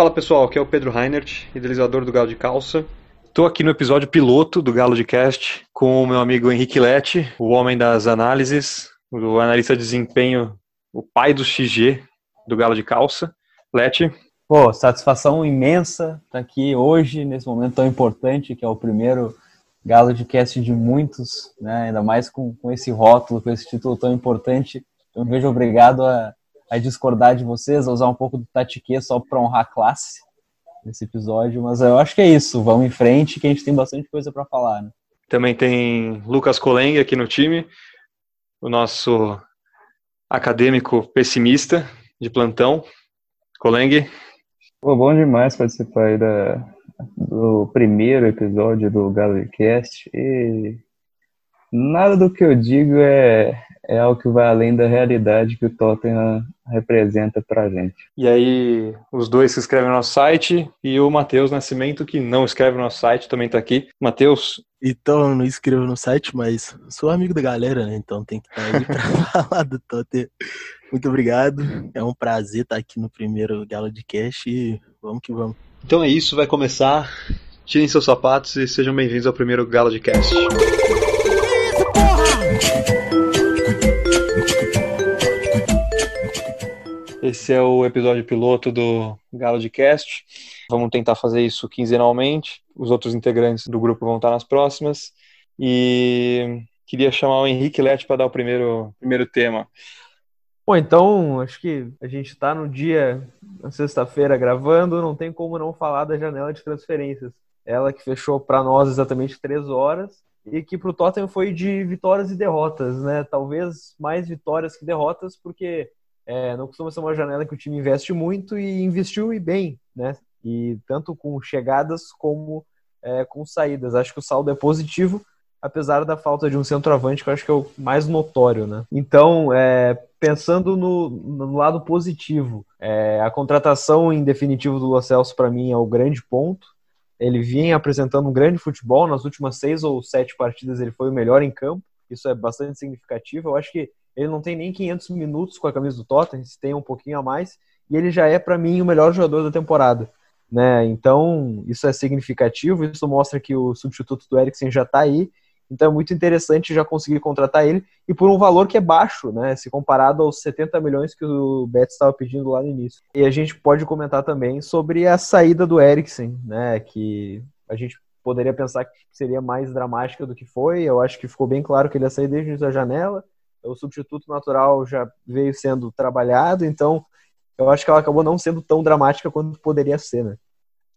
Fala pessoal, aqui é o Pedro Reinert, idealizador do Galo de Calça. Estou aqui no episódio piloto do Galo de Cast com o meu amigo Henrique Lete, o homem das análises, o analista de desempenho, o pai do XG do Galo de Calça. Lete. Pô, satisfação imensa estar aqui hoje, nesse momento tão importante, que é o primeiro Galo de Cast de muitos, né? ainda mais com, com esse rótulo, com esse título tão importante. Eu me vejo obrigado a, a discordar de vocês, a usar um pouco do tatique só para honrar a classe nesse episódio, mas eu acho que é isso. Vamos em frente, que a gente tem bastante coisa para falar. Né? Também tem Lucas Coleng aqui no time, o nosso acadêmico pessimista de plantão. Coleng. Pô, bom demais participar aí da, do primeiro episódio do GaloCast e nada do que eu digo é, é algo que vai além da realidade que o Tottenham representa pra gente. E aí, os dois que escrevem no nosso site e o Matheus Nascimento, que não escreve no nosso site, também tá aqui. Matheus. Então, eu não escrevo no site, mas sou amigo da galera, né? Então tem que estar aí pra falar do Tottenham. Muito obrigado. É um prazer estar aqui no primeiro Galo de Cash e vamos que vamos. Então é isso, vai começar. Tirem seus sapatos e sejam bem-vindos ao primeiro Galo de Cast. Esse é o episódio piloto do Galo de Cast. Vamos tentar fazer isso quinzenalmente. Os outros integrantes do grupo vão estar nas próximas. E queria chamar o Henrique Lete para dar o primeiro, primeiro tema. Bom, então, acho que a gente está no dia, na sexta-feira, gravando, não tem como não falar da janela de transferências. Ela que fechou para nós exatamente três horas e que para o Tottenham foi de vitórias e derrotas, né? Talvez mais vitórias que derrotas, porque é, não costuma ser uma janela que o time investe muito e investiu e bem, né? E tanto com chegadas como é, com saídas. Acho que o saldo é positivo, apesar da falta de um centroavante, que eu acho que é o mais notório, né? Então, é, pensando no, no, lado positivo, é, a contratação em definitivo do Lo Celso, para mim, é o grande ponto. Ele vinha apresentando um grande futebol, nas últimas seis ou sete partidas ele foi o melhor em campo, isso é bastante significativo. Eu acho que ele não tem nem 500 minutos com a camisa do Tottenham, se tem um pouquinho a mais, e ele já é, para mim, o melhor jogador da temporada. Né? Então, isso é significativo, isso mostra que o substituto do Eriksen já está aí então é muito interessante já conseguir contratar ele e por um valor que é baixo, né? Se comparado aos 70 milhões que o Betis estava pedindo lá no início. E a gente pode comentar também sobre a saída do Eriksen, né? Que a gente poderia pensar que seria mais dramática do que foi. Eu acho que ficou bem claro que ele ia sair desde a janela. O substituto natural já veio sendo trabalhado, então eu acho que ela acabou não sendo tão dramática quanto poderia ser, né?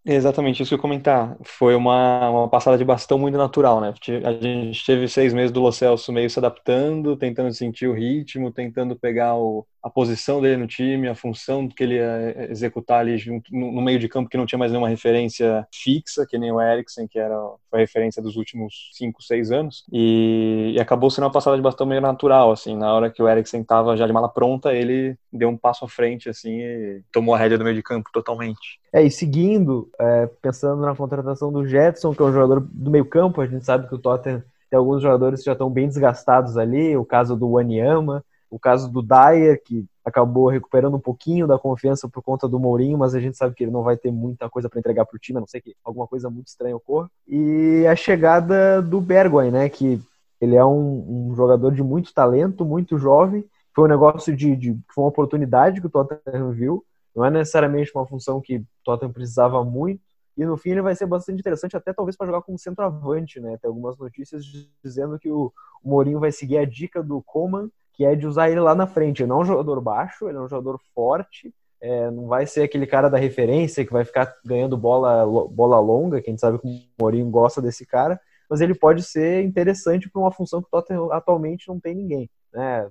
Exatamente, isso que eu comentar. Foi uma, uma passada de bastão muito natural, né? A gente teve seis meses do Lo Celso meio se adaptando, tentando sentir o ritmo, tentando pegar o, a posição dele no time, a função que ele ia executar ali junto, no, no, meio de campo, que não tinha mais nenhuma referência fixa, que nem o Eriksen, que era foi a referência dos últimos cinco, seis anos. E, e acabou sendo uma passada de bastão meio natural, assim. Na hora que o Eriksen estava já de mala pronta, ele deu um passo à frente, assim, e tomou a rédea do meio de campo totalmente. É, e seguindo, é, pensando na contratação do Jetson, que é um jogador do meio campo, a gente sabe que o Tottenham tem alguns jogadores que já estão bem desgastados ali, o caso do Wanyama, o caso do Dyer, que acabou recuperando um pouquinho da confiança por conta do Mourinho, mas a gente sabe que ele não vai ter muita coisa para entregar para o time, a não ser que alguma coisa muito estranha ocorra. E a chegada do Bergwijn, né, que ele é um, um jogador de muito talento, muito jovem, foi um negócio de, de foi uma oportunidade que o Tottenham viu, não é necessariamente uma função que Tottenham precisava muito. E no fim ele vai ser bastante interessante, até talvez para jogar como centroavante, né? Tem algumas notícias dizendo que o, Mourinho vai seguir a dica do Coman, que é de usar ele lá na frente. Ele não é um jogador baixo, ele é um jogador forte, é, não vai ser aquele cara da referência que vai ficar ganhando bola, bola longa, que a gente sabe que o Mourinho gosta desse cara, mas ele pode ser interessante para uma função que o Tottenham atualmente não tem ninguém. Né?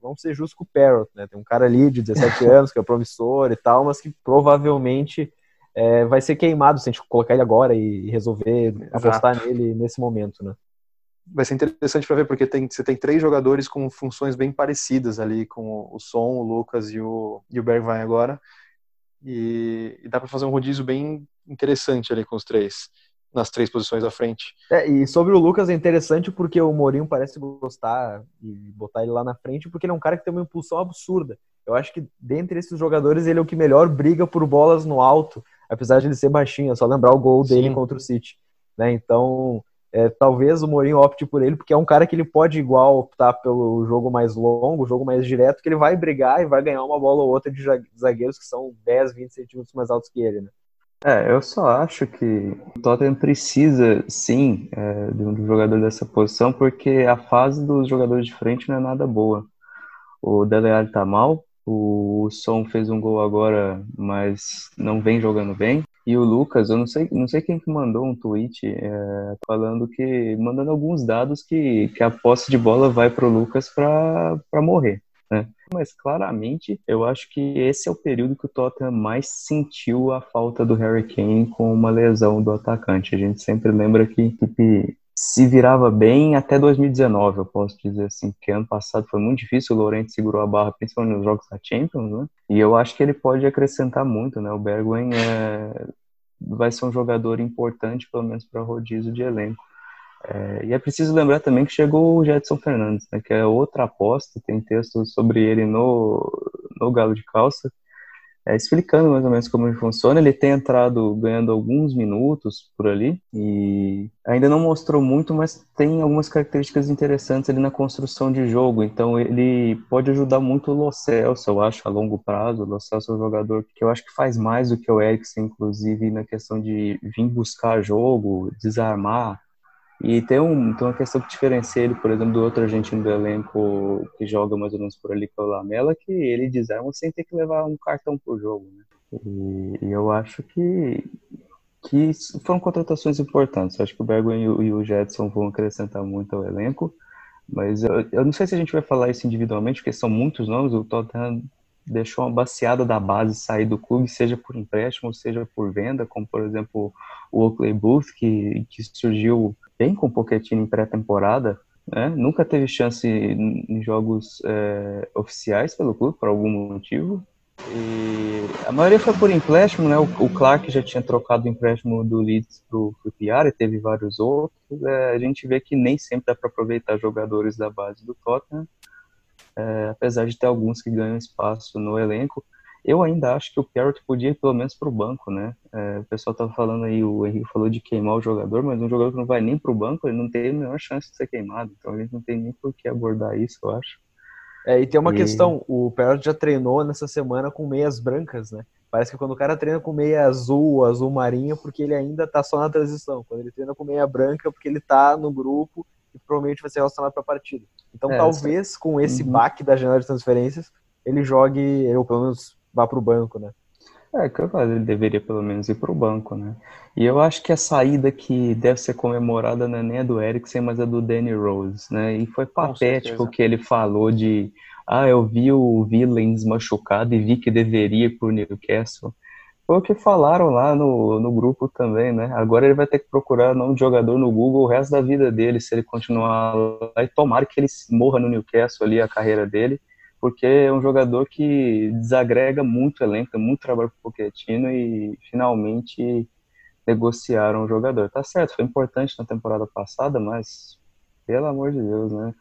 Vamos ser justos com o Parrot, né? Tem um cara ali de 17 anos que é promissor e tal, mas que provavelmente é, vai ser queimado se a gente colocar ele agora e resolver Exato. apostar nele nesse momento, né? Vai ser interessante para ver, porque tem, você tem três jogadores com funções bem parecidas ali, com o Som, o Lucas e o, e o Bergwijn agora. E, e dá para fazer um rodízio bem interessante ali com os três nas três posições à frente. É, e sobre o Lucas é interessante porque o Mourinho parece gostar de botar ele lá na frente, porque ele é um cara que tem uma impulsão absurda. Eu acho que dentre esses jogadores ele é o que melhor briga por bolas no alto. apesar de ele ser baixinho, é só lembrar o gol dele Sim. contra o City. Né? Então, é, talvez o Mourinho opte por ele, porque é um cara que ele pode igual optar pelo jogo mais longo, jogo mais direto, que ele vai brigar e vai ganhar uma bola ou outra de zagueiros que são 10, 20 centímetros mais altos que ele, né? É, eu só acho que o Tottenham precisa, sim, é, de um jogador dessa posição, porque a fase dos jogadores de frente não é nada boa. O Dele Alli tá mal, o Son fez um gol agora, mas não vem jogando bem. E o Lucas, eu não sei, não sei quem que mandou um tweet é, falando que, mandando alguns dados que, que a posse de bola vai para o Lucas para morrer. Né? Mas claramente eu acho que esse é o período que o Tottenham mais sentiu a falta do Harry Kane com uma lesão do atacante. A gente sempre lembra que a equipe se virava bem até 2019, eu posso dizer assim, porque ano passado foi muito difícil, o Lorente segurou a barra, principalmente nos jogos da Champions, né? E eu acho que ele pode acrescentar muito, né? O Bergwijn é, vai ser um jogador importante, pelo menos para rodízio de elenco. É, e é preciso lembrar também que chegou o Jetson Fernandes, né, que é outra aposta, tem texto sobre ele no, no Galo de Calça, é, explicando mais ou menos como ele funciona. Ele tem entrado ganhando alguns minutos por ali e ainda não mostrou muito, mas tem algumas características interessantes ali na construção de jogo. Então ele pode ajudar muito o Lo Celso, eu acho, a longo prazo. O Lo Celso é um jogador que eu acho que faz mais do que o Eriksen, inclusive na questão de vir buscar jogo, desarmar, e tem, um, tem uma questão que diferencia ele, por exemplo, do outro argentino do elenco que joga mais ou menos por ali, que é o Lamela, que ele desarma sem ter que levar um cartão por jogo. Né? E, e, eu acho que, que foram contratações importantes. Eu acho que o Bergwijn e, e o Jetson vão acrescentar muito ao elenco. Mas eu, eu, não sei se a gente vai falar isso individualmente, porque são muitos nomes. O Tottenham deixou uma baseada da base sair do clube, seja por empréstimo, seja por venda, como por exemplo o Oakley Booth, que, que surgiu bem com o Pochettino em pré-temporada, né? nunca teve chance em jogos é, oficiais pelo clube, por algum motivo. E a maioria foi por empréstimo, né? O, o Clark já tinha trocado o empréstimo do Leeds para o Piara, teve vários outros. É, a gente vê que nem sempre dá para aproveitar jogadores da base do Tottenham é, apesar de ter alguns que ganham espaço no elenco. Eu ainda acho que o Parrott podia ir pelo menos para o banco, né? É, o pessoal estava falando aí, o Henrique falou de queimar o jogador, mas um jogador que não vai nem para o banco, ele não tem a menor chance de ser queimado. Então a gente não tem nem por que abordar isso, eu acho. É, e tem uma e... questão, o Parrott já treinou nessa semana com meias brancas, né? Parece que quando o cara treina com meia azul, azul marinha, porque ele ainda tá só na transição. Quando ele treina com meia branca, porque ele tá no grupo e provavelmente vai ser relacionado para a partida. Então, é, talvez essa... com esse uhum. baque da janela de transferências, ele jogue, ou pelo menos vá para o banco, né? É, capaz, ele deveria pelo menos ir para o banco, né? E eu acho que a saída que deve ser comemorada não é nem a do Eriksen, mas a do Danny Rose, né? E foi patético o que ele falou de ah, eu vi o Villains machucado e vi que deveria ir pro Newcastle. Foi o que falaram lá no, no grupo também, né? Agora ele vai ter que procurar nome de jogador no Google o resto da vida dele, se ele continuar lá. E tomara que ele morra no Newcastle ali, a carreira dele, porque é um jogador que desagrega muito o elenco, muito trabalho pro Pochettino e finalmente negociaram o jogador. Tá certo, foi importante na temporada passada, mas pelo amor de Deus, né?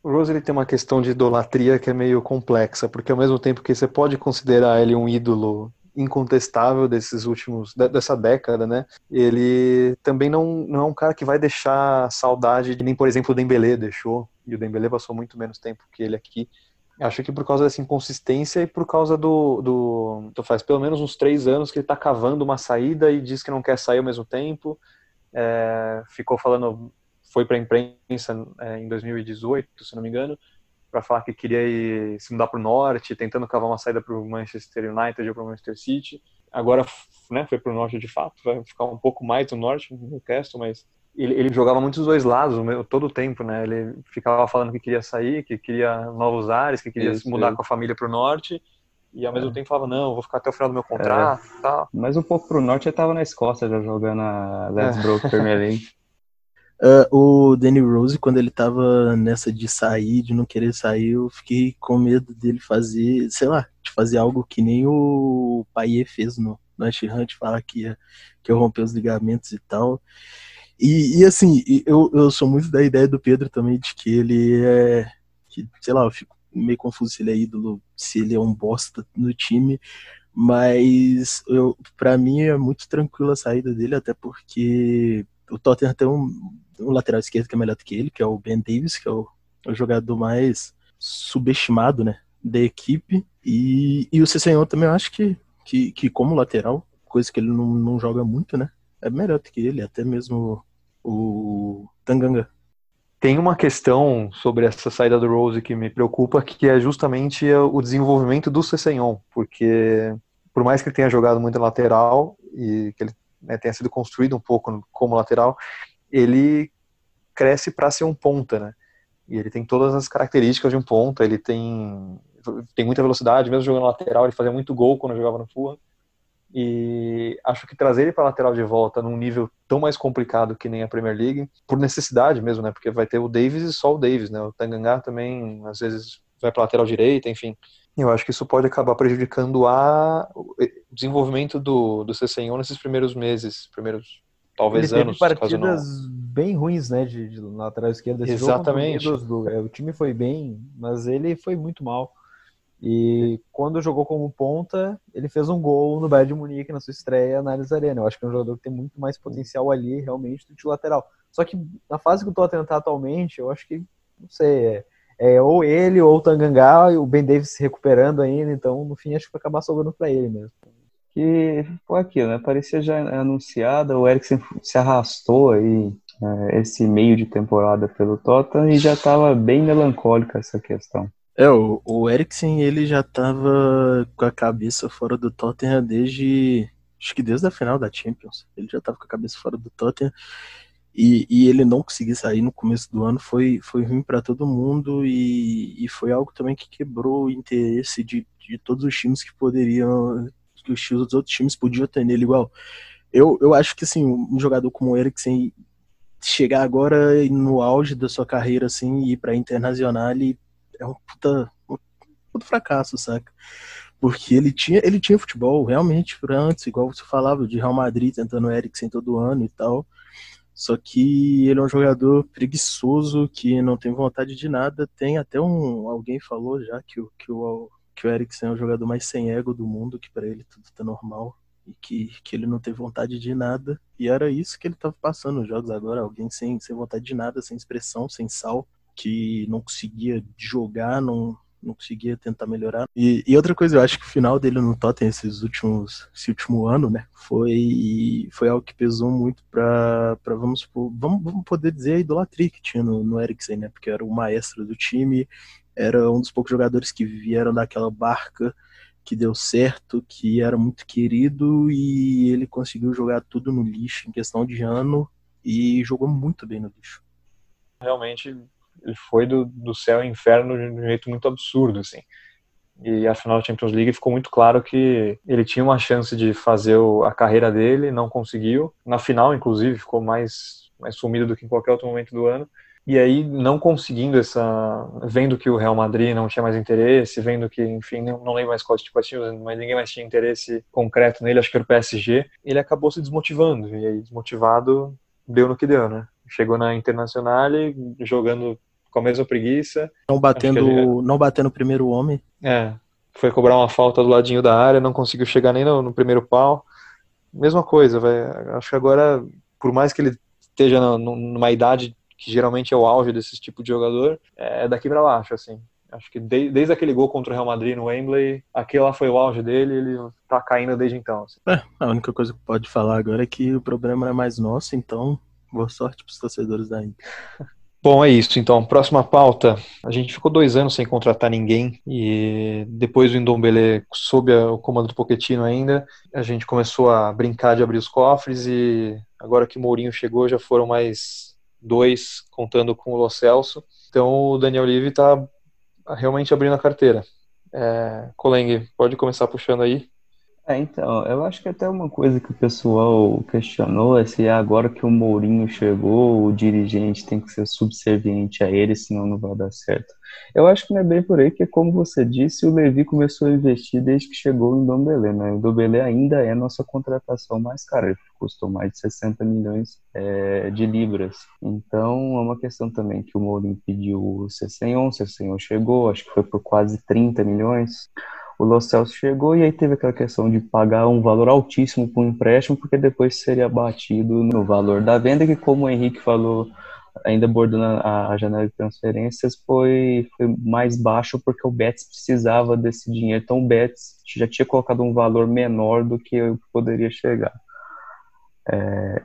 O Rose ele tem uma questão de idolatria que é meio complexa, porque ao mesmo tempo que você pode considerar ele um ídolo incontestável desses últimos dessa década, né? Ele também não, não é um cara que vai deixar saudade de nem, por exemplo, o Dembélé deixou, e o Dembélé passou muito menos tempo que ele aqui. Acho que por causa dessa inconsistência e por causa do, do então faz pelo menos uns três anos que ele está cavando uma saída e diz que não quer sair ao mesmo tempo. É, ficou falando, foi para a imprensa é, em 2018, se não me engano, para falar que queria ir, se mudar para o norte, tentando cavar uma saída para o Manchester United ou para o Manchester City. Agora né, foi para o norte de fato, vai ficar um pouco mais no norte, no Newcastle, mas ele, ele, jogava muito dos dois lados todo o tempo, né? Ele ficava falando que queria sair, que queria novos ares, que queria se mudar com a família para o norte. E ao mesmo é. tempo falava, não, vou ficar até o final do meu contrato. É. Tal. Mas um pouco para o norte ele estava na Escócia já jogando a Let's é. Premier League. Uh, o Danny Rose, quando ele tava nessa de sair, de não querer sair, eu fiquei com medo dele fazer, sei lá, de fazer algo que nem o Paier fez no, no Ash Hunt, falar que ia, que ia romper os ligamentos e tal. E, e assim, eu, eu sou muito da ideia do Pedro também, de que ele é, que, sei lá, eu fico meio confuso se ele é ídolo, se ele é um bosta no time, Mas eu, para mim é muito tranquila a saída dele, até porque o Tottenham tem um, um, lateral esquerdo que é melhor do que ele, que é o Ben Davis, que é o, o jogador mais subestimado, né, da equipe. E, e o Cessenhon também eu acho que, que, que como lateral, coisa que ele não, não joga muito, né, é melhor do que ele, até mesmo o Tanganga. Tem uma questão sobre essa saída do Rose que me preocupa, que é justamente o desenvolvimento do Cessenhon, porque por mais que ele tenha jogado muito lateral e que ele né, tenha sido construído um pouco como lateral, ele cresce para ser um ponta, né? E ele tem todas as características de um ponta, ele tem tem muita velocidade, mesmo jogando lateral, ele fazia muito gol quando jogava no Fulham. E acho que trazer ele para lateral de volta num nível tão mais complicado que nem a Premier League, por necessidade mesmo, né? Porque vai ter o Davis e só o Davis, né? O Tanganga também, às vezes, vai para lateral direita, enfim. Eu acho que isso pode acabar prejudicando a, o desenvolvimento do, do CCN nesses primeiros meses, primeiros talvez Ele anos. Teve partidas não... bem ruins, né, de, de lateral esquerdo. Esse Exatamente. Do, é, o time foi bem, mas ele foi muito mal. E quando jogou como ponta, ele fez um gol no Bayern de Munique na sua estreia na Allianz Arena. Eu acho que é um jogador que tem muito mais potencial ali, realmente, do que lateral. Só que na fase que o Tottenham tá atualmente, eu acho que, não sei, é, é ou ele ou o Tangangá, e o Ben Davis se recuperando ainda, então no fim acho que vai acabar sobrando para ele mesmo. Que foi aquilo, né? Parecia já anunciada, o Eriksen se arrastou aí é, esse meio de temporada pelo Tottenham e já estava bem melancólica essa questão. É, o, o Eriksen, ele já tava com a cabeça fora do Tottenham desde. Acho que desde a final da Champions. Ele já tava com a cabeça fora do Tottenham. E, e ele não conseguir sair no começo do ano foi, foi ruim para todo mundo. E, e foi algo também que quebrou o interesse de, de todos os times que poderiam. que os, os outros times podiam ter nele igual. Eu, eu acho que assim, um jogador como o Eriksen chegar agora no auge da sua carreira assim e ir para internacional e é um puta, um puta fracasso, saca? Porque ele tinha, ele tinha futebol realmente antes, igual você falava, de Real Madrid tentando Eriksen todo ano e tal. Só que ele é um jogador preguiçoso, que não tem vontade de nada. Tem até um. Alguém falou já que o, que o, que o Eriksen é o jogador mais sem ego do mundo, que para ele tudo tá normal. E que, que ele não tem vontade de nada. E era isso que ele tava passando nos jogos agora. Alguém sem, sem vontade de nada, sem expressão, sem sal que não conseguia jogar, não, não conseguia tentar melhorar. E, e, outra coisa, eu acho que o final dele no Tottenham esses últimos, esse último ano, né, foi, foi algo que pesou muito para vamos, vamos, vamos poder dizer a idolatria que tinha no, no Eriksen, né, porque era o maestro do time, era um dos poucos jogadores que vieram daquela barca que deu certo, que era muito querido e ele conseguiu jogar tudo no lixo em questão de ano e jogou muito bem no lixo. Realmente ele foi do, do céu ao inferno de um jeito muito absurdo, assim. E a final da Champions League ficou muito claro que ele tinha uma chance de fazer a carreira dele, não conseguiu. Na final, inclusive, ficou mais, mais sumido do que em qualquer outro momento do ano. E aí, não conseguindo essa. Vendo que o Real Madrid não tinha mais interesse, vendo que, enfim, não, não lembro mais qual tipo de time, mas ninguém mais tinha interesse concreto nele, acho que era o PSG, ele acabou se desmotivando. E aí, desmotivado, deu no que deu, né? Chegou na Internacional jogando com a mesma preguiça. Não batendo, ele... não batendo o primeiro homem. É, foi cobrar uma falta do ladinho da área, não conseguiu chegar nem no, no primeiro pau. Mesma coisa, vai. Acho que agora, por mais que ele esteja numa idade que geralmente é o auge desse tipo de jogador, é daqui para baixo, assim. Acho que de, desde aquele gol contra o Real Madrid no Wembley, aquele lá foi o auge dele, ele tá caindo desde então. Assim. É, a única coisa que pode falar agora é que o problema é mais nosso, então boa sorte pros torcedores da Inter. Bom, é isso. Então, próxima pauta. A gente ficou dois anos sem contratar ninguém e depois do Indombele sob o comando do Pochettino ainda, a gente começou a brincar de abrir os cofres e agora que o Mourinho chegou já foram mais dois contando com o Lo Celso. Então o Daniel Levy está realmente abrindo a carteira. É, Coleng, pode começar puxando aí. É, então, eu acho que até uma coisa que o pessoal questionou é se agora que o Mourinho chegou, o dirigente tem que ser subserviente a ele, senão não vai dar certo. Eu acho que não é bem por aí, que como você disse, o Levi começou a investir desde que chegou em Dombelé, né? O Dombelé ainda é nossa contratação mais cara, ele custou mais de 60 milhões é, de libras. Então, é uma questão também que o Mourinho pediu o Cessenhon, o Cessenhon chegou, acho que foi por quase 30 milhões. O Los Celso chegou e aí teve aquela questão de pagar um valor altíssimo por um empréstimo, porque depois seria abatido no valor da venda, que como o Henrique falou, ainda abordando a, janela de transferências, foi, foi mais baixo porque o Betis precisava desse dinheiro. Então o Betis já tinha colocado um valor menor do que eu poderia chegar. É,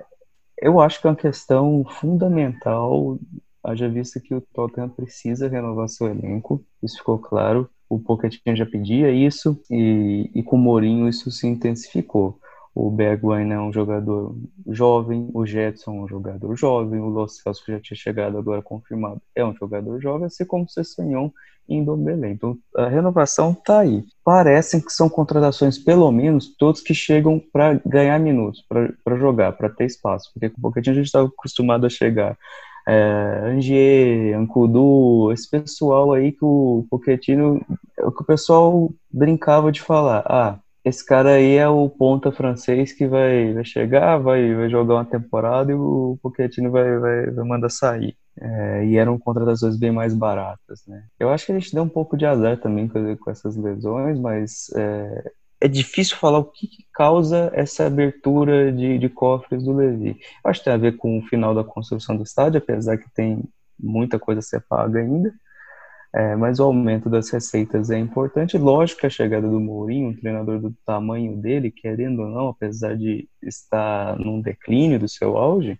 eu acho que é uma questão fundamental, haja vista que o Tottenham precisa renovar seu elenco, isso ficou claro o Pochettino já pedia isso e, e com o Mourinho isso se intensificou. O Bergwijn é um jogador jovem, o Jetson é um jogador jovem, o Los Celso que já tinha chegado agora confirmado é um jogador jovem, assim como o Cessanhon e Ndombele. Então a renovação está aí. Parecem que são contratações, pelo menos, todos que chegam para ganhar minutos, para jogar, para ter espaço, porque com o Pochettino a gente estava acostumado a chegar é, Angier, Ancudu, esse pessoal aí que o Pochettino, é que o pessoal brincava de falar, ah, esse cara aí é o ponta francês que vai, vai chegar, vai, vai jogar uma temporada e o Pochettino vai, vai, vai mandar sair. É, e eram contratações bem mais baratas, né? Eu acho que a gente deu um pouco de azar também com, com essas lesões, mas é, é difícil falar o que, que causa essa abertura de, de, cofres do Levi. Acho que tem a ver com o final da construção do estádio, apesar que tem muita coisa a ser paga ainda. É, mas o aumento das receitas é importante. Lógico que a chegada do Mourinho, um treinador do tamanho dele, querendo ou não, apesar de estar num declínio do seu auge,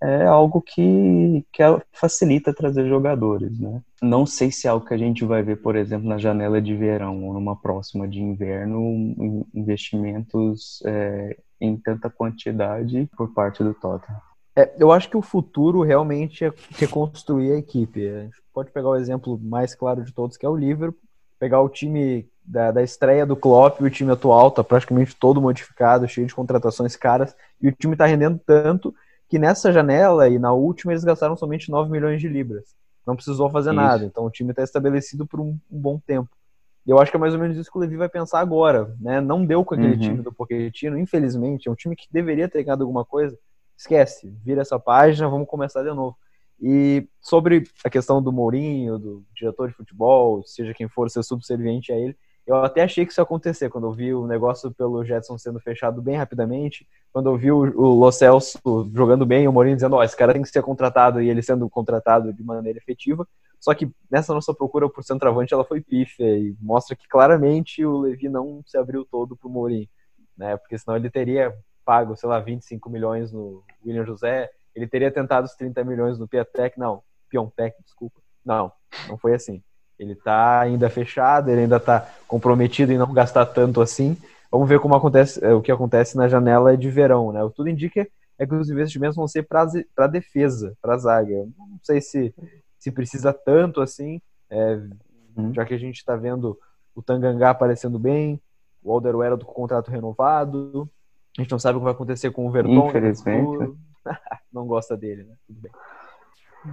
é algo que, que facilita trazer jogadores, né? Não sei se é algo que a gente vai ver, por exemplo, na janela de verão ou numa próxima de inverno, investimentos é, em tanta quantidade por parte do Tottenham. É, eu acho que o futuro realmente é reconstruir a equipe. A gente pode pegar o exemplo mais claro de todos, que é o Liverpool, pegar o time da, da estreia do Klopp, o time atual tá praticamente todo modificado, cheio de contratações caras, e o time está rendendo tanto que nessa janela e na última eles gastaram somente 9 milhões de libras. Não precisou fazer isso. nada. Então o time está estabelecido por um, um, bom tempo. E eu acho que é mais ou menos isso que o Levi vai pensar agora. Né? Não deu com aquele uhum. time do Pochettino, infelizmente. É um time que deveria ter ganhado alguma coisa. Esquece, vira essa página, vamos começar de novo. E sobre a questão do Mourinho, do diretor de futebol, seja quem for, ser subserviente a ele, eu até achei que isso ia acontecer quando eu vi o negócio pelo Jetson sendo fechado bem rapidamente, quando eu vi o, o Lo Celso jogando bem, o Mourinho dizendo, ó, oh, esse cara tem que ser contratado e ele sendo contratado de maneira efetiva. Só que nessa nossa procura por centroavante ela foi pífia e mostra que claramente o Levi não se abriu todo pro Mourinho, né? Porque senão ele teria pago, sei lá, 25 milhões no William José, ele teria tentado os 30 milhões no Piatek, não, Piontek, desculpa. Não, não foi assim. Ele está ainda fechado, ele ainda está comprometido em não gastar tanto assim. Vamos ver como acontece, é, o que acontece na janela de verão, né? O tudo indica é que os investimentos vão ser para defesa, para zaga. Não sei se, se precisa tanto assim, é, uhum. já que a gente está vendo o Tangangá aparecendo bem, o Alderweireld com o contrato renovado. A gente não sabe o que vai acontecer com o Verdon. Infelizmente. não gosta dele, né? Tudo bem.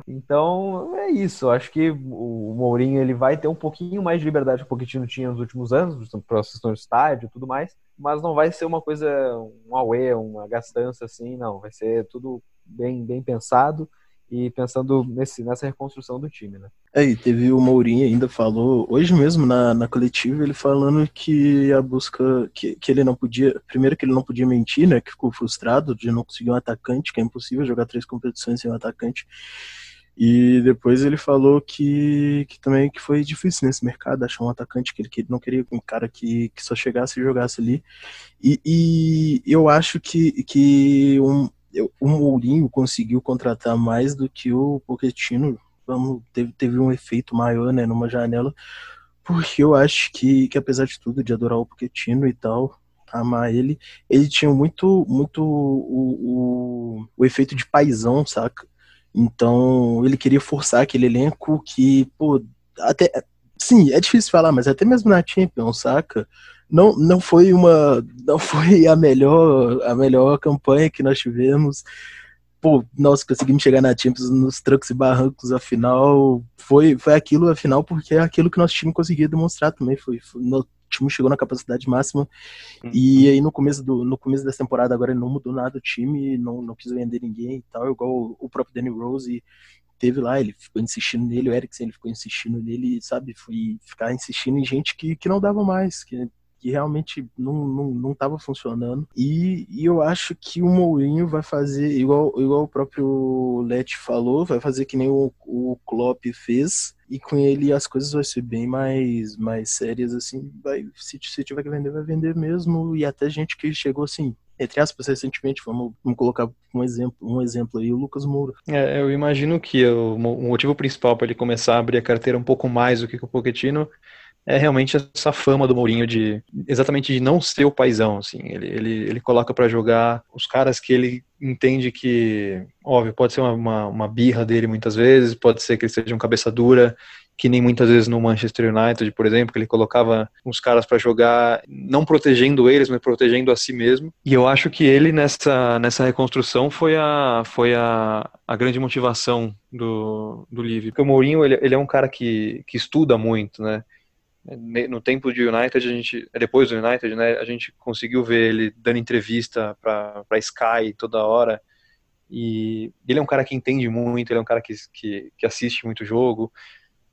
Então, é isso. Acho que o Mourinho ele vai ter um pouquinho mais de liberdade que o Pochettino tinha nos últimos anos, para questão do estádio e tudo mais, mas não vai ser uma coisa, um auê, uma gastança assim, não. Vai ser tudo bem, bem pensado e pensando nesse, nessa reconstrução do time, né? É, e teve o Mourinho ainda falou, hoje mesmo na, na coletiva, ele falando que a busca, que, que ele não podia, primeiro que ele não podia mentir, né, que ficou frustrado de não conseguir um atacante, que é impossível jogar três competições sem um atacante, e depois ele falou que, que também que foi difícil nesse mercado achar um atacante que ele, que não queria um cara que, que só chegasse e jogasse ali. E, e eu acho que, que um, o Mourinho conseguiu contratar mais do que o Pochettino. Vamos, teve, teve um efeito maior né, numa janela, porque eu acho que, que apesar de tudo, de adorar o Pochettino e tal, amar ele, ele tinha muito, muito o, o, o efeito de paisão, saca? Então, ele queria forçar aquele elenco que, pô, até. Sim, é difícil falar, mas até mesmo na Champions, saca? Não, não foi uma. Não foi a melhor, a melhor campanha que nós tivemos. Pô, nós conseguimos chegar na Champions nos trancos e barrancos, afinal. Foi, foi aquilo, afinal, porque é aquilo que nosso time conseguia demonstrar também. Foi, foi no, time chegou na capacidade máxima. Uhum. E aí no começo, do, no começo dessa temporada agora ele não mudou nada o time, não, não quis vender ninguém e tal, igual o, o próprio Danny Rose teve lá, ele ficou insistindo nele, o Eriksen ele ficou insistindo nele, sabe? Foi ficar insistindo em gente que, que não dava mais, que que realmente não, não, não funcionando. E, e, eu acho que o Mourinho vai fazer, igual, igual o próprio Let falou, vai fazer que nem o, o Klopp fez, e com ele as coisas vão ser bem mais, mais sérias, assim, vai, se, se tiver que vender, vai vender mesmo, e até gente que chegou assim, entre aspas, recentemente, vamos, vamos colocar um exemplo, um exemplo aí, o Lucas Moura. É, eu imagino que o, o motivo principal para ele começar a abrir a carteira um pouco mais do que o Pochettino é realmente essa fama do Mourinho de exatamente de não ser o paizão, assim. Ele, ele, ele coloca para jogar os caras que ele entende que, óbvio, pode ser uma, uma, uma, birra dele muitas vezes, pode ser que ele seja um cabeça dura, que nem muitas vezes no Manchester United, por exemplo, que ele colocava uns caras para jogar, não protegendo eles, mas protegendo a si mesmo. E eu acho que ele nessa, nessa reconstrução foi a, foi a, a grande motivação do, do Livre. Porque o Mourinho, ele, ele é um cara que, que estuda muito, né? No tempo de United, a gente, depois do United, né, a gente conseguiu ver ele dando entrevista para Sky toda hora. E ele é um cara que entende muito, ele é um cara que, que, que assiste muito jogo.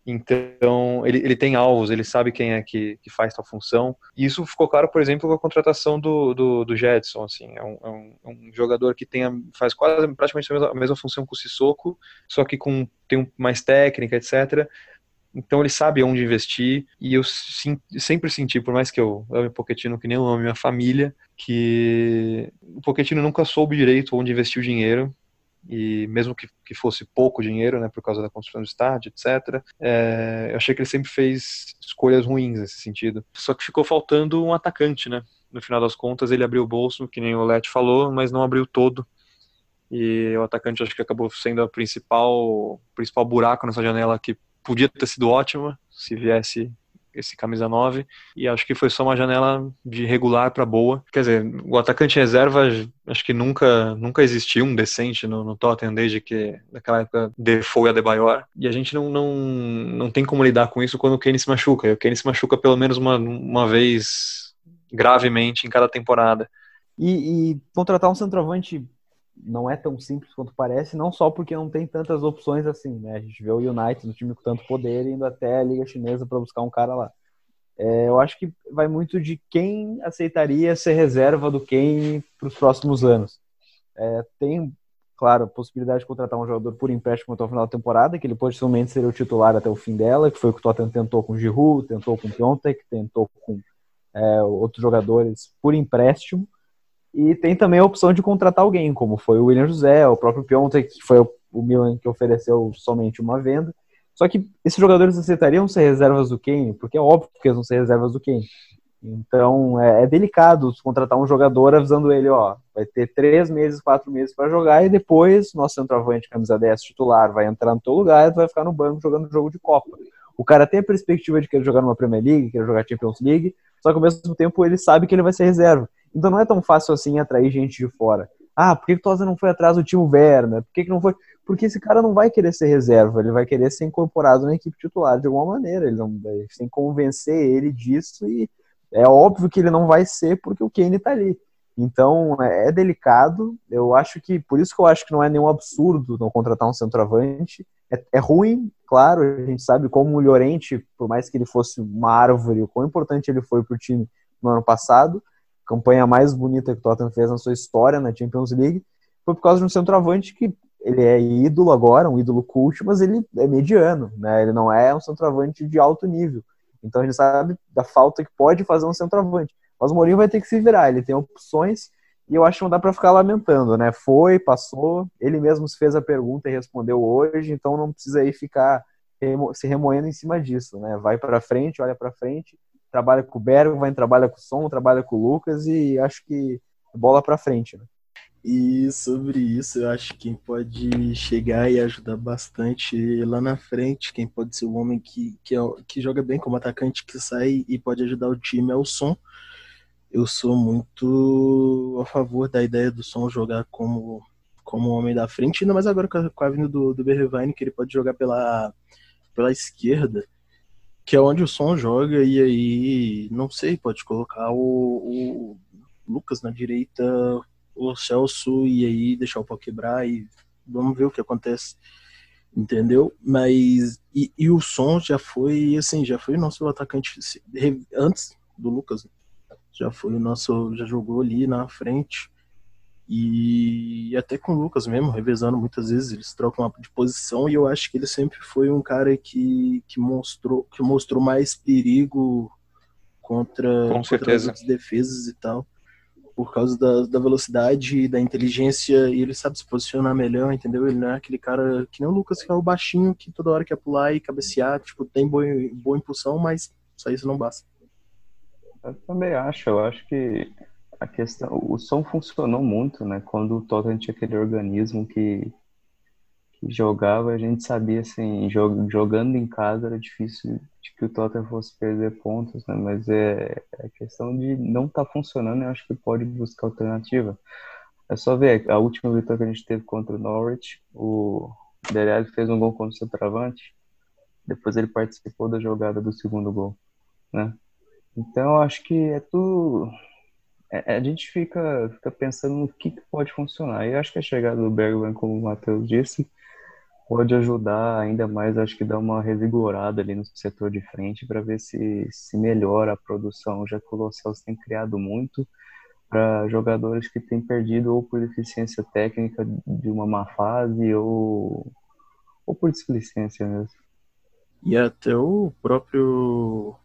Então, ele, ele tem alvos, ele sabe quem é que, que faz tal função. E isso ficou claro, por exemplo, com a contratação do, do, do Jetson. Assim, é um, é um, é um jogador que tem a, faz quase praticamente a mesma, a mesma função que o Sissoko, só que com tem mais técnica, etc então ele sabe onde investir e eu sim, sempre senti, por mais que eu ame o Pochettino que nem eu amo minha família, que o Pochettino nunca soube direito onde investir o dinheiro e mesmo que, que fosse pouco dinheiro, né, por causa da construção do estádio, etc. É, eu achei que ele sempre fez escolhas ruins nesse sentido. Só que ficou faltando um atacante, né? No final das contas ele abriu o bolso, que nem o Let falou, mas não abriu todo. E o atacante acho que acabou sendo a principal principal buraco nessa janela que podia ter sido ótima se viesse esse camisa 9 e acho que foi só uma janela de regular para boa. Quer dizer, o atacante reserva acho que nunca nunca existiu um decente no, no Tottenham desde que naquela época Defoe e Adebayor e a gente não, não, não tem como lidar com isso quando o Kane se machuca. E o Kane se machuca pelo menos uma, uma vez gravemente em cada temporada. E, e contratar um centroavante não é tão simples quanto parece, não só porque não tem tantas opções assim, né? A gente vê o United, um time com tanto poder, indo até a Liga Chinesa para buscar um cara lá. É, eu acho que vai muito de quem aceitaria ser reserva do quem para os próximos anos. É, tem, claro, a possibilidade de contratar um jogador por empréstimo até o final da temporada, que ele possivelmente seria o titular até o fim dela, que foi o que o Tottenham tentou com o Giroud, tentou com o Piontek, tentou com é, outros jogadores por empréstimo. E tem também a opção de contratar alguém, como foi o William José, o próprio Piontek, que foi o Milan que ofereceu somente uma venda. Só que esses jogadores aceitariam ser reservas do Kane, porque é óbvio que eles vão ser reservas do Kane. Então é, é delicado contratar um jogador avisando ele, ó, vai ter três meses, quatro meses para jogar e depois nosso centroavante camisa 10 titular vai entrar no teu lugar e vai ficar no banco jogando jogo de Copa. O cara tem a perspectiva de querer jogar numa Premier League, querer jogar Champions League, só que ao mesmo tempo ele sabe que ele vai ser reserva. Então não é tão fácil assim atrair gente de fora. Ah, por que, o Tosa não foi atrás do Timo Werner? Por que, que não foi? Porque esse cara não vai querer ser reserva, ele vai querer ser incorporado na equipe titular de alguma maneira. Ele não, tem que convencer ele disso e é óbvio que ele não vai ser porque o Kane tá ali. Então é, é delicado. Eu acho que por isso que eu acho que não é nenhum absurdo não contratar um centroavante. É, é ruim, claro. A gente sabe como o Llorente, por mais que ele fosse uma árvore, o quão importante ele foi para o time no ano passado campanha mais bonita que o Tottenham fez na sua história na Champions League, foi por causa de um centroavante que ele é ídolo agora, um ídolo cult, mas ele é mediano, né? Ele não é um centroavante de alto nível. Então a gente sabe da falta que pode fazer um centroavante. Mas o Mourinho vai ter que se virar, ele tem opções e eu acho que não dá para ficar lamentando, né? Foi, passou, ele mesmo fez a pergunta e respondeu hoje, então não precisa aí ficar se remoendo em cima disso, né? Vai para frente, olha para frente trabalha com o Bergman, trabalha com o Som, trabalha com o Lucas e acho que bola para frente. Né? E sobre isso, eu acho que quem pode chegar e ajudar bastante lá na frente, quem pode ser o homem que, que, é, que joga bem como atacante, que sai e pode ajudar o time é o Som. Eu sou muito a favor da ideia do Som jogar como, como homem da frente, ainda mais agora com a vinda do, do Bergwijn, que ele pode jogar pela, pela esquerda que é onde o som joga, e aí, não sei, pode colocar o, o Lucas na direita, o Celso, e aí deixar o pau quebrar, e vamos ver o que acontece. entendeu? Mas e, e, o som já foi assim, já foi o nosso atacante antes do Lucas, já foi o nosso, já jogou ali na frente e até com o Lucas mesmo, revezando muitas vezes, eles trocam de posição e eu acho que ele sempre foi um cara que, que mostrou que mostrou mais perigo contra, com contra as defesas e tal por causa da, da velocidade e da inteligência, e ele sabe se posicionar melhor, entendeu? Ele não é aquele cara que nem o Lucas, que é o baixinho, que toda hora quer pular e cabecear, tipo, tem boa, boa impulsão, mas só isso não basta. Eu também acho, eu acho que a questão, o som funcionou muito, né? Quando o Tottenham tinha aquele organismo que, que jogava, a gente sabia, assim, jogando em casa era difícil de que o Tottenham fosse perder pontos, né? Mas é, é questão de não estar tá funcionando, eu acho que pode buscar alternativa. É só ver, a última vitória que a gente teve contra o Norwich, o Dele fez um gol contra o centroavante, depois ele participou da jogada do segundo gol, né? Então, acho que é tudo... É, a gente fica, fica pensando no que, que pode funcionar. E acho que a chegada do Bergman, como o Matheus disse, pode ajudar ainda mais, acho que dar uma revigorada ali no setor de frente para ver se, se melhora a produção, já que o Los tem criado muito para jogadores que têm perdido ou por deficiência técnica de uma má fase ou, ou por displicência mesmo. E até o próprio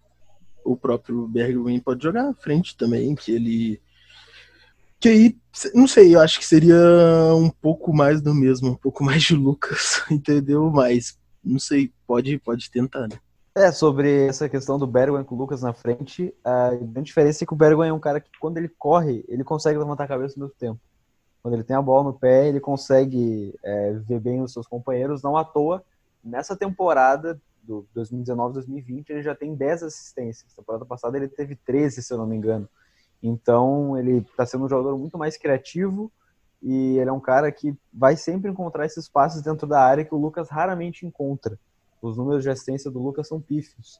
o próprio Bergwijn pode jogar à frente também, que ele que aí, não sei, eu acho que seria um pouco mais do mesmo, um pouco mais de Lucas, entendeu? Mas, não sei, pode, pode tentar, né? É, sobre essa questão do Bergwijn com o Lucas na frente, a grande diferença é que o Bergwijn é um cara que, quando ele corre, ele consegue levantar a cabeça no mesmo tempo. Quando ele tem a bola no pé, ele consegue é, ver bem os seus companheiros, não à toa. Nessa temporada do 2019-2020, ele já tem 10 assistências. Na temporada passada ele teve 13, se eu não me engano. Então, ele está sendo um jogador muito mais criativo e ele é um cara que vai sempre encontrar esses espaços dentro da área que o Lucas raramente encontra. Os números de assistência do Lucas são pífios.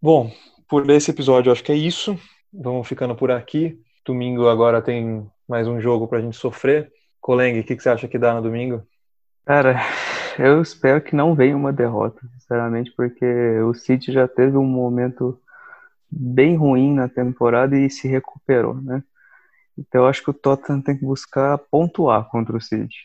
Bom, por esse episódio acho que é isso. Vamos ficando por aqui. Domingo agora tem mais um jogo para a gente sofrer. Coleng, o que, que você acha que dá no domingo? Cara, eu espero que não venha uma derrota, sinceramente, porque o City já teve um momento bem ruim na temporada e se recuperou, né? Então eu acho que o Tottenham tem que buscar pontuar contra o City.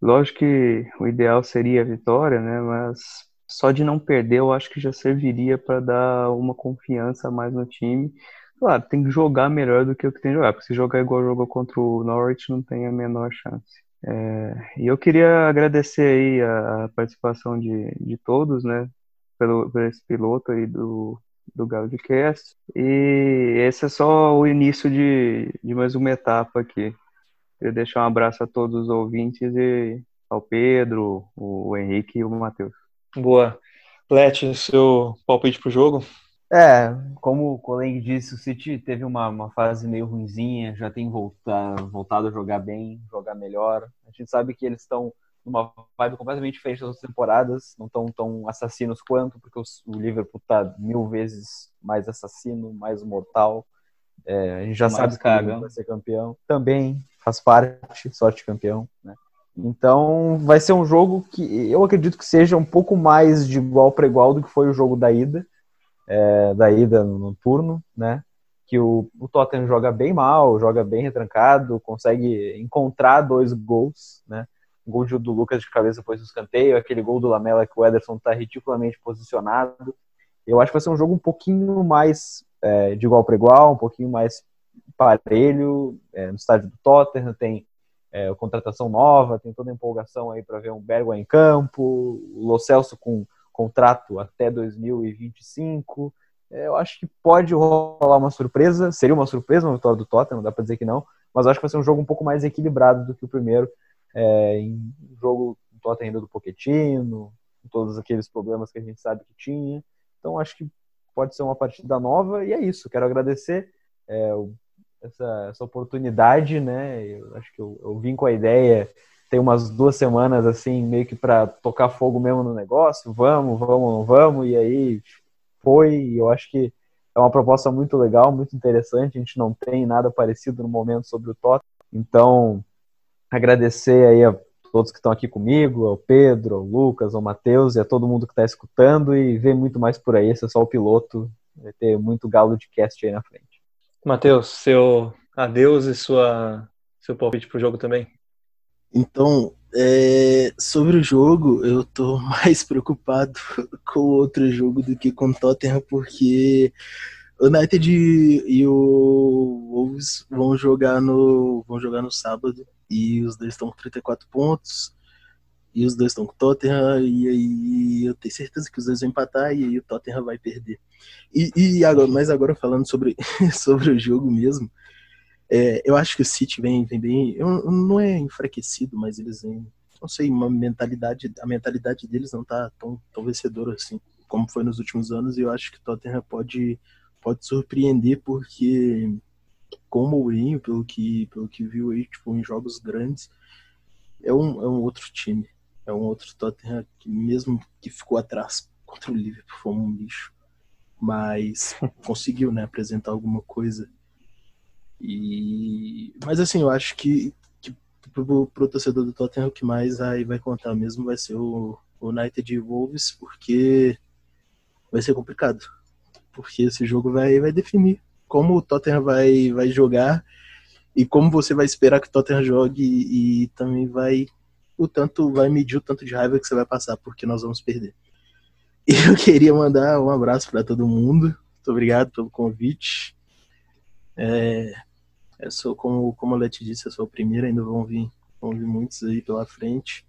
Lógico que o ideal seria a vitória, né? Mas só de não perder eu acho que já serviria para dar uma confiança a mais no time. Claro, tem que jogar melhor do que o que tem que jogar, porque se jogar igual jogou contra o Norwich não tem a menor chance. É, e eu queria agradecer aí a, a participação de, de todos, né? Pelo, por esse piloto aí do, do Gaudicast. E esse é só o início de, de mais uma etapa aqui. Queria deixar um abraço a todos os ouvintes e ao Pedro, o Henrique e o Matheus. Boa. Lete, seu palpite pro jogo? É, como o Coleng disse, o City teve uma, uma fase meio ruinzinha, já tem voltado, voltado a jogar bem, jogar melhor. A gente sabe que eles estão numa vibe completamente diferente das outras temporadas, não tão tão assassinos quanto, porque o Liverpool tá mil vezes mais assassino, mais mortal. É, a gente já mais sabe que vai ser campeão. Também faz parte, sorte campeão, né? Então vai ser um jogo que eu acredito que seja um pouco mais de igual para igual do que foi o jogo da ida, é, da ida no turno, né? Que o, o Tottenham joga bem mal, joga bem retrancado, consegue encontrar dois gols, né? O gol do Lucas de cabeça depois do escanteio, aquele gol do Lamela que o Ederson está ridiculamente posicionado. Eu acho que vai ser um jogo um pouquinho mais é, de igual para igual, um pouquinho mais parelho. É, no estádio do Tottenham tem é, contratação nova, tem toda a empolgação aí para ver um Bergua em campo, o Lo Celso com contrato até 2025. É, eu acho que pode rolar uma surpresa, seria uma surpresa uma vitória do Tottenham, não dá para dizer que não, mas acho que vai ser um jogo um pouco mais equilibrado do que o primeiro é, em jogo o Tottenham ainda do Pochettino, com todos aqueles problemas que a gente sabe que tinha. Então acho que pode ser uma partida nova e é isso. Quero agradecer é, essa, essa oportunidade, né? Eu acho que eu, eu vim com a ideia tem umas duas semanas assim meio que para tocar fogo mesmo no negócio, vamos, vamos, não vamos e aí foi. E eu acho que é uma proposta muito legal, muito interessante. A gente não tem nada parecido no momento sobre o Tottenham, então agradecer aí a todos que estão aqui comigo, ao Pedro, ao Lucas, ao Matheus e a todo mundo que está escutando e vê muito mais por aí. Esse é só o piloto. Vai ter muito galo de cast aí na frente. Matheus, seu adeus e sua, seu palpite pro jogo também. Então, é, sobre o jogo, eu tô mais preocupado com outro jogo do que com o Tottenham, porque o United e o Wolves vão jogar no, vão jogar no sábado e os dois estão com 34 pontos. E os dois estão com o Tottenham, e aí eu tenho certeza que os dois vão empatar, e aí o Tottenham vai perder. E, e agora, mas agora falando sobre, sobre o jogo mesmo, é, eu acho que o City vem, vem bem. Eu, não é enfraquecido, mas eles vêm. Não sei, uma mentalidade. A mentalidade deles não tá tão, tão vencedora assim, como foi nos últimos anos, e eu acho que o Tottenham pode, pode surpreender, porque com o Mourinho, pelo que, pelo que viu aí, tipo, em jogos grandes, é um, é um outro time. É um outro Tottenham que mesmo que ficou atrás contra o Liverpool foi um lixo. Mas conseguiu, né, apresentar alguma coisa. E mas assim, eu acho que, que pro, pro torcedor do Tottenham o que mais aí vai contar mesmo vai ser o, United e Wolves, porque vai ser complicado. Porque esse jogo vai vai definir como o Tottenham vai vai jogar e como você vai esperar que o Tottenham jogue e, e também vai o tanto vai medir o tanto de raiva que você vai passar, porque nós vamos perder. Eu queria mandar um abraço para todo mundo. Muito obrigado pelo convite. É, eu sou, como, como a Leti disse, eu sou o primeiro, ainda vão vir, vão vir muitos aí pela frente.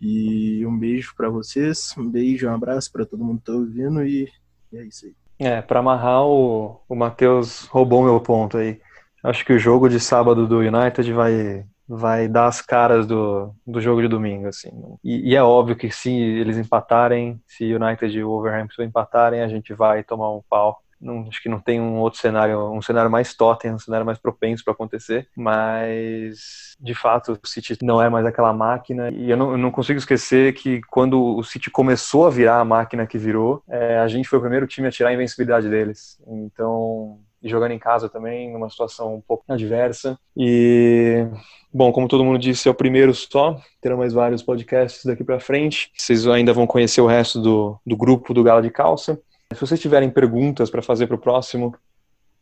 E um beijo para vocês, um beijo, um abraço para todo mundo que tá ouvindo e, e é isso aí. É, para amarrar, o, o Matheus roubou meu ponto aí. Acho que o jogo de sábado do United vai vai dar as caras do, do jogo de domingo, assim. E, e, é óbvio que se eles empatarem, se United e Wolverhampton empatarem, a gente vai tomar um pau. Não, acho que não tem um outro cenário, um cenário mais Tottenham, um cenário mais propenso para acontecer, mas de fato o City não é mais aquela máquina e eu não, eu não, consigo esquecer que quando o City começou a virar a máquina que virou, é, a gente foi o primeiro time a tirar a invencibilidade deles. Então e jogando em casa também, numa situação um pouco adversa. E, bom, como todo mundo disse, é o primeiro só, terão mais vários podcasts daqui para frente. Vocês ainda vão conhecer o resto do, do grupo do Galo de Calça. Se vocês tiverem perguntas para fazer para o próximo,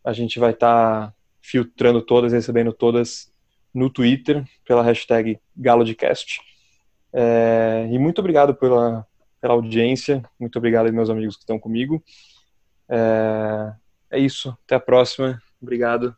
a gente vai estar tá filtrando todas, recebendo todas no Twitter, pela hashtag GaloDcast. É, e muito obrigado pela, pela audiência, muito obrigado meus amigos que estão comigo. É, é isso. Até a próxima. Obrigado.